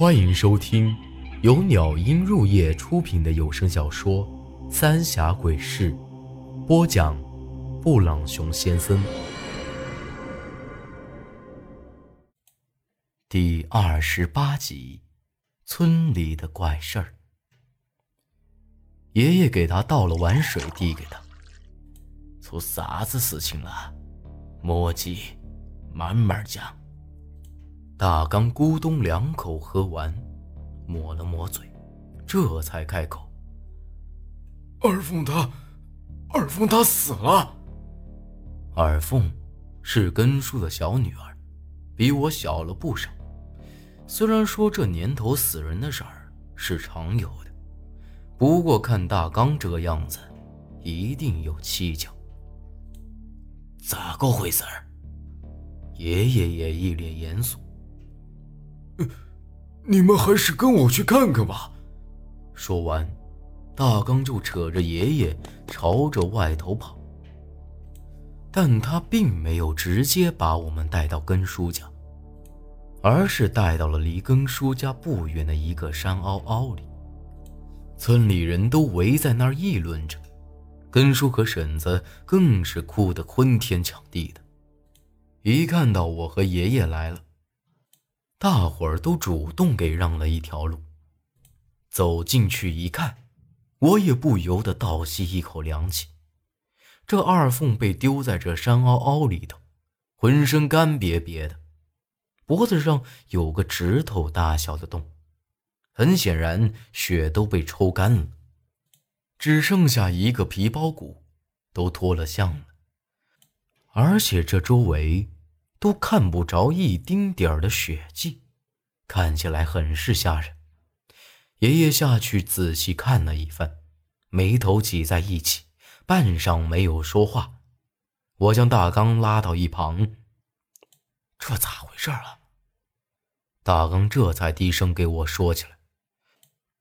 欢迎收听由鸟音入夜出品的有声小说《三峡鬼事》，播讲：布朗熊先生。第二十八集：村里的怪事儿。爷爷给他倒了碗水，递给他：“出啥子事情了？莫急，慢慢讲。”大刚咕咚两口喝完，抹了抹嘴，这才开口：“二凤她，二凤她死了。”二凤是根叔的小女儿，比我小了不少。虽然说这年头死人的事儿是常有的，不过看大刚这个样子，一定有蹊跷。咋个回事儿？爷爷也一脸严肃。你们还是跟我去看看吧。说完，大刚就扯着爷爷朝着外头跑。但他并没有直接把我们带到根叔家，而是带到了离根叔家不远的一个山凹凹里。村里人都围在那儿议论着，根叔和婶子更是哭得昏天抢地的。一看到我和爷爷来了。大伙儿都主动给让了一条路，走进去一看，我也不由得倒吸一口凉气。这二凤被丢在这山凹凹里头，浑身干瘪瘪的，脖子上有个指头大小的洞，很显然血都被抽干了，只剩下一个皮包骨，都脱了相了，而且这周围。都看不着一丁点儿的血迹，看起来很是吓人。爷爷下去仔细看了一番，眉头挤在一起，半晌没有说话。我将大刚拉到一旁：“这咋回事啊？”大刚这才低声给我说起来：“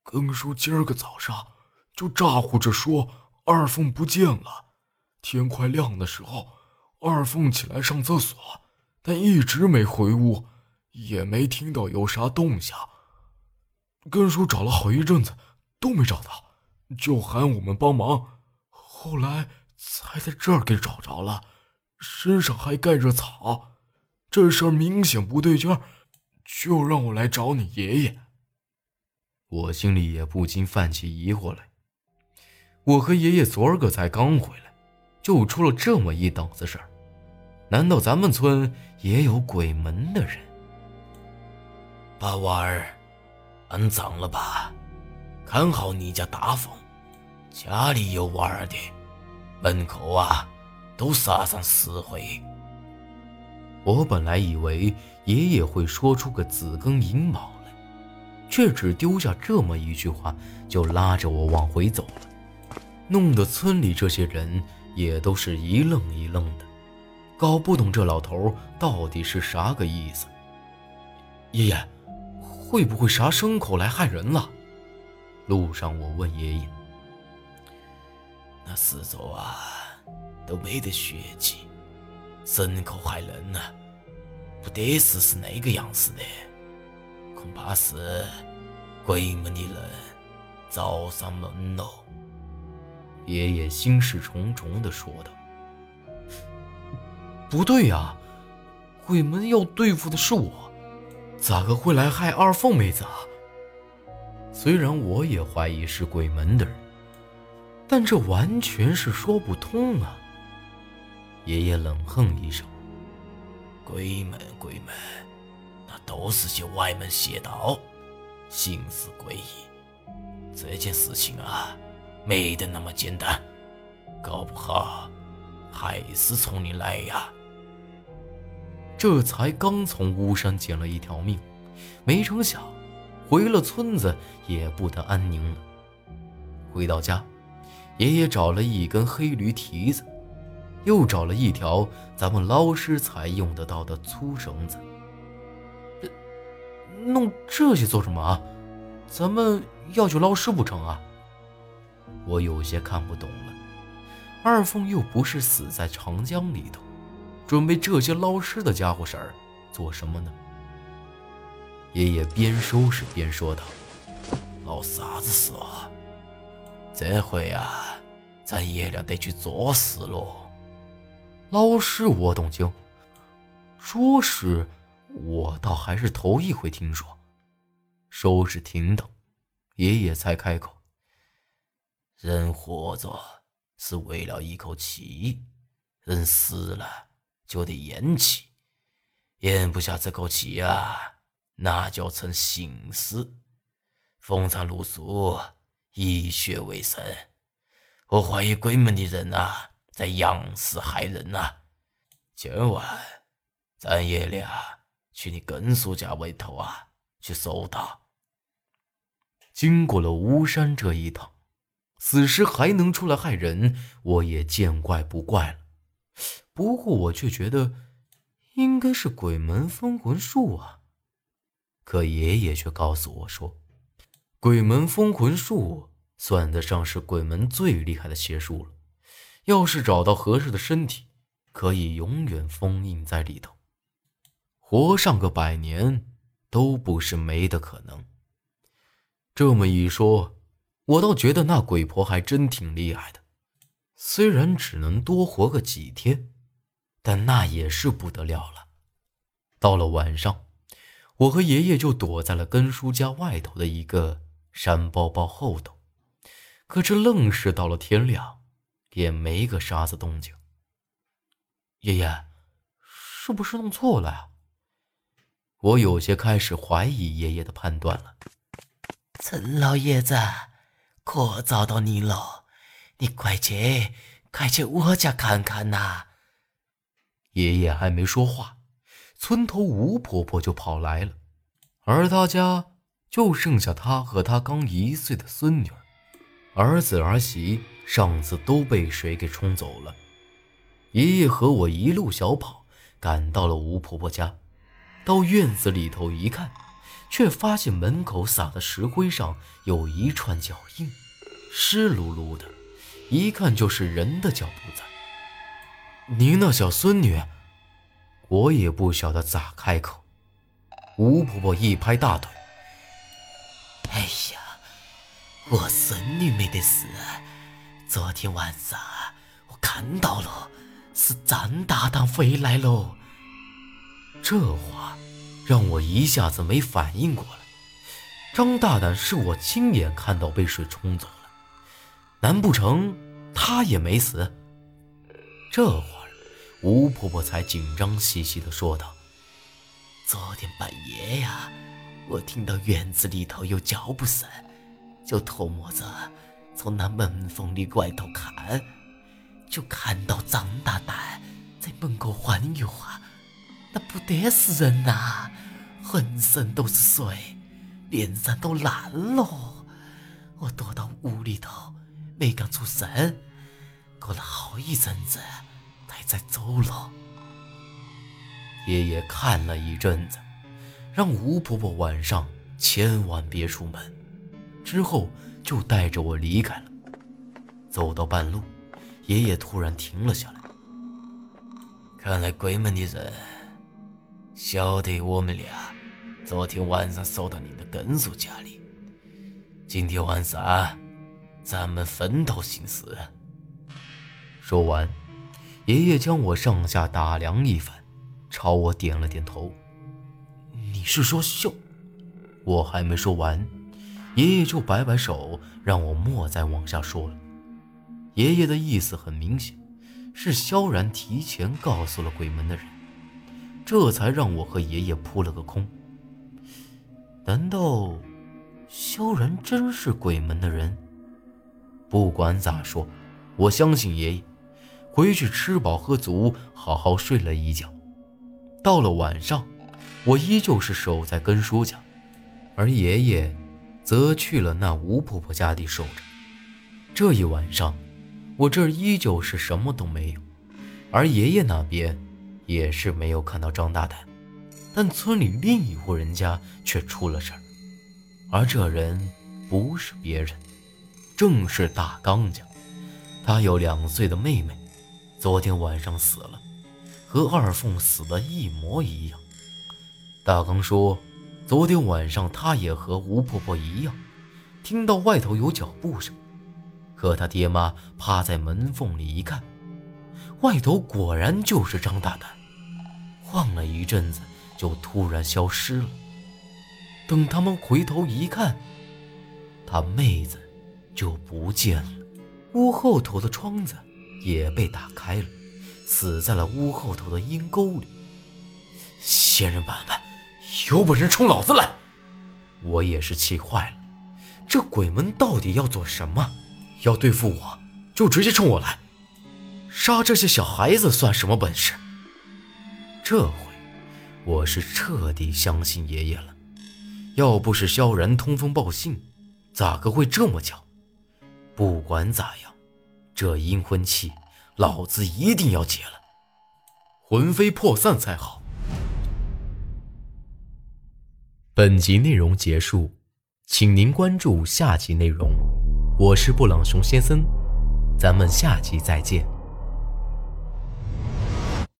更叔今儿个早上就咋呼着说二凤不见了，天快亮的时候，二凤起来上厕所。”但一直没回屋，也没听到有啥动静。根叔找了好一阵子都没找到，就喊我们帮忙。后来才在这儿给找着了，身上还盖着草。这事儿明显不对劲儿，就让我来找你爷爷。我心里也不禁泛起疑惑来。我和爷爷昨儿个才刚回来，就出了这么一档子事儿。难道咱们村也有鬼门的人？把娃儿安葬了吧，看好你家大凤。家里有娃儿的，门口啊都撒上石灰。我本来以为爷爷会说出个子庚寅卯来，却只丢下这么一句话，就拉着我往回走了，弄得村里这些人也都是一愣一愣的。搞不懂这老头到底是啥个意思。爷爷，会不会啥牲口来害人了？路上我问爷爷。那四周啊，都没得血迹，牲口害人呢，不得是是那个样子的，恐怕是鬼门的人找上门喽。爷爷心事重重地说道。不对呀，鬼门要对付的是我，咋个会来害二凤妹子啊？虽然我也怀疑是鬼门的人，但这完全是说不通啊！爷爷冷哼一声：“鬼门鬼门，那都是些歪门邪道，心思诡异。这件事情啊，没得那么简单，搞不好还是从你来呀。”这才刚从巫山捡了一条命，没成想，回了村子也不得安宁了。回到家，爷爷找了一根黑驴蹄子，又找了一条咱们捞尸才用得到的粗绳子。弄这些做什么啊？咱们要去捞尸不成啊？我有些看不懂了。二凤又不是死在长江里头。准备这些捞尸的家伙事儿做什么呢？爷爷边收拾边说道：“闹啥子死啊？这回啊，咱爷俩得去做事喽。”捞尸，我懂经，说是，我倒还是头一回听说。收拾停当，爷爷才开口：“人活着是为了一口气，人死了就得咽气，咽不下这口气啊，那叫成心思，风餐露宿，以血为生。我怀疑鬼门的人啊。”在养尸害人呐！今晚咱爷俩去你根叔家外头啊，去搜他。经过了巫山这一趟，此时还能出来害人，我也见怪不怪了。不过我却觉得应该是鬼门封魂术啊。可爷爷却告诉我说，鬼门封魂术算得上是鬼门最厉害的邪术了。要是找到合适的身体，可以永远封印在里头，活上个百年都不是没的可能。这么一说，我倒觉得那鬼婆还真挺厉害的。虽然只能多活个几天，但那也是不得了了。到了晚上，我和爷爷就躲在了根叔家外头的一个山包包后头，可这愣是到了天亮。也没个啥子动静。爷爷，是不是弄错了？我有些开始怀疑爷爷的判断了。陈老爷子，可找到你了，你快去，快去我家看看呐！爷爷还没说话，村头吴婆婆就跑来了，而他家就剩下他和他刚一岁的孙女儿，子儿媳。上次都被水给冲走了。爷爷和我一路小跑，赶到了吴婆婆家。到院子里头一看，却发现门口撒的石灰上有一串脚印，湿漉漉的，一看就是人的脚步在。您那小孙女，我也不晓得咋开口。吴婆婆一拍大腿：“哎呀，我孙女没得事。”昨天晚上我看到了，是张大胆回来喽。这话让我一下子没反应过来。张大胆是我亲眼看到被水冲走了，难不成他也没死？这话，吴婆婆才紧张兮兮地说道：“昨天半夜呀，我听到院子里头有脚步声，就偷摸着。”从那门缝里拐头看，就看到张大胆在门口晃悠啊，那不得是人呐，浑身都是水，脸上都烂了。我躲到屋里头，没敢出声。过了好一阵子，才才走了。爷爷看了一阵子，让吴婆婆晚上千万别出门，之后。就带着我离开了。走到半路，爷爷突然停了下来。看来鬼门的人晓得我们俩昨天晚上守到你的根叔家里。今天晚上咱们分头行事。说完，爷爷将我上下打量一番，朝我点了点头。你是说秀？我还没说完。爷爷就摆摆手，让我莫再往下说了。爷爷的意思很明显，是萧然提前告诉了鬼门的人，这才让我和爷爷扑了个空。难道萧然真是鬼门的人？不管咋说，我相信爷爷。回去吃饱喝足，好好睡了一觉。到了晚上，我依旧是守在根叔家，而爷爷。则去了那吴婆婆家里守着。这一晚上，我这儿依旧是什么都没有，而爷爷那边也是没有看到张大胆。但村里另一户人家却出了事儿，而这人不是别人，正是大刚家。他有两岁的妹妹，昨天晚上死了，和二凤死的一模一样。大刚说。昨天晚上他也和吴婆婆一样，听到外头有脚步声，可他爹妈趴在门缝里一看，外头果然就是张大胆，晃了一阵子就突然消失了。等他们回头一看，他妹子就不见了，屋后头的窗子也被打开了，死在了屋后头的阴沟里。仙人板板，有本事冲老子来！我也是气坏了，这鬼门到底要做什么？要对付我，就直接冲我来，杀这些小孩子算什么本事？这回我是彻底相信爷爷了。要不是萧然通风报信，咋个会这么巧？不管咋样，这阴婚气老子一定要解了，魂飞魄散才好。本集内容结束，请您关注下集内容。我是布朗熊先生，咱们下集再见。